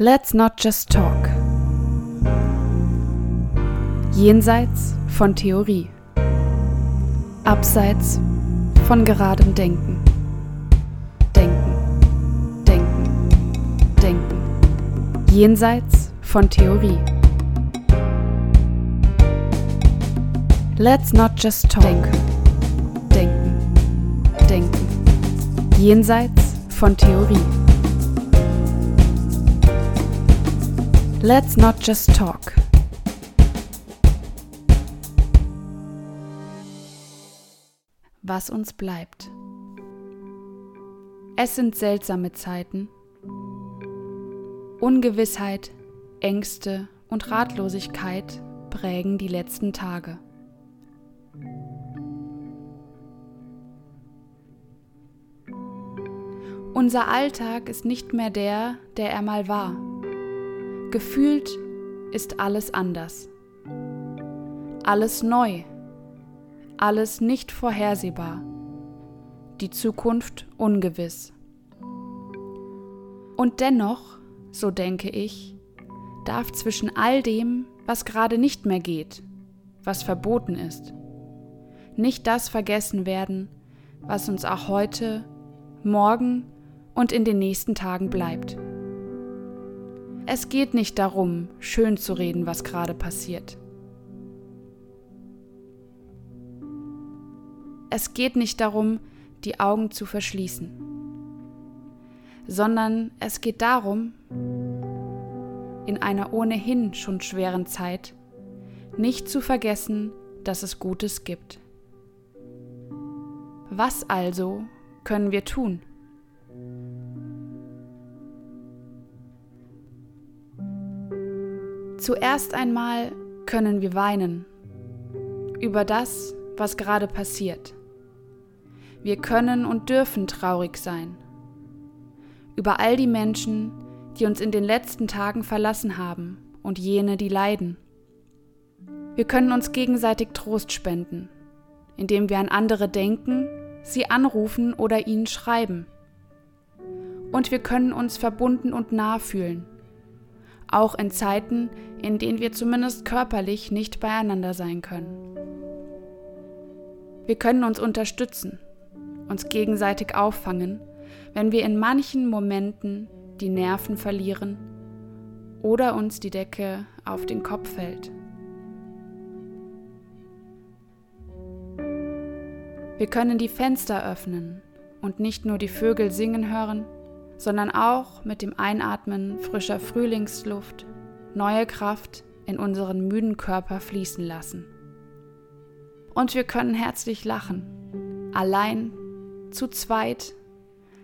Let's not just talk. Jenseits von Theorie. Abseits von geradem Denken. Denken, denken, denken. Jenseits von Theorie. Let's not just talk. Denken, denken, denken. Jenseits von Theorie. Let's not just talk. Was uns bleibt. Es sind seltsame Zeiten. Ungewissheit, Ängste und Ratlosigkeit prägen die letzten Tage. Unser Alltag ist nicht mehr der, der er mal war. Gefühlt ist alles anders. Alles neu. Alles nicht vorhersehbar. Die Zukunft ungewiss. Und dennoch, so denke ich, darf zwischen all dem, was gerade nicht mehr geht, was verboten ist, nicht das vergessen werden, was uns auch heute, morgen und in den nächsten Tagen bleibt. Es geht nicht darum, schön zu reden, was gerade passiert. Es geht nicht darum, die Augen zu verschließen, sondern es geht darum, in einer ohnehin schon schweren Zeit nicht zu vergessen, dass es Gutes gibt. Was also können wir tun? Zuerst einmal können wir weinen über das, was gerade passiert. Wir können und dürfen traurig sein über all die Menschen, die uns in den letzten Tagen verlassen haben und jene, die leiden. Wir können uns gegenseitig Trost spenden, indem wir an andere denken, sie anrufen oder ihnen schreiben. Und wir können uns verbunden und nah fühlen auch in Zeiten, in denen wir zumindest körperlich nicht beieinander sein können. Wir können uns unterstützen, uns gegenseitig auffangen, wenn wir in manchen Momenten die Nerven verlieren oder uns die Decke auf den Kopf fällt. Wir können die Fenster öffnen und nicht nur die Vögel singen hören, sondern auch mit dem Einatmen frischer Frühlingsluft neue Kraft in unseren müden Körper fließen lassen. Und wir können herzlich lachen, allein, zu zweit,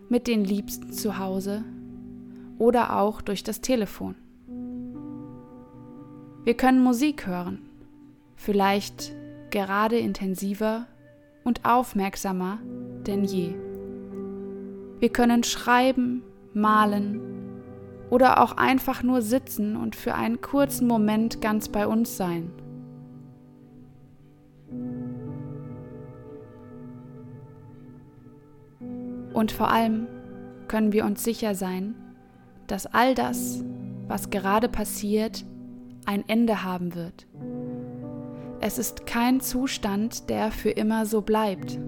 mit den Liebsten zu Hause oder auch durch das Telefon. Wir können Musik hören, vielleicht gerade intensiver und aufmerksamer denn je. Wir können schreiben, malen oder auch einfach nur sitzen und für einen kurzen Moment ganz bei uns sein. Und vor allem können wir uns sicher sein, dass all das, was gerade passiert, ein Ende haben wird. Es ist kein Zustand, der für immer so bleibt.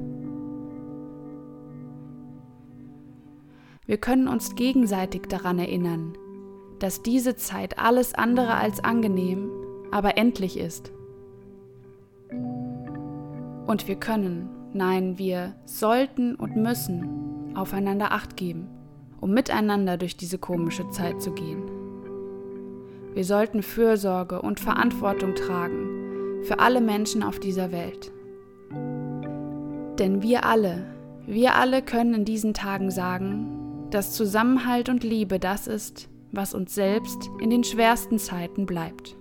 Wir können uns gegenseitig daran erinnern, dass diese Zeit alles andere als angenehm, aber endlich ist. Und wir können, nein, wir sollten und müssen aufeinander acht geben, um miteinander durch diese komische Zeit zu gehen. Wir sollten Fürsorge und Verantwortung tragen für alle Menschen auf dieser Welt. Denn wir alle, wir alle können in diesen Tagen sagen, dass Zusammenhalt und Liebe das ist, was uns selbst in den schwersten Zeiten bleibt.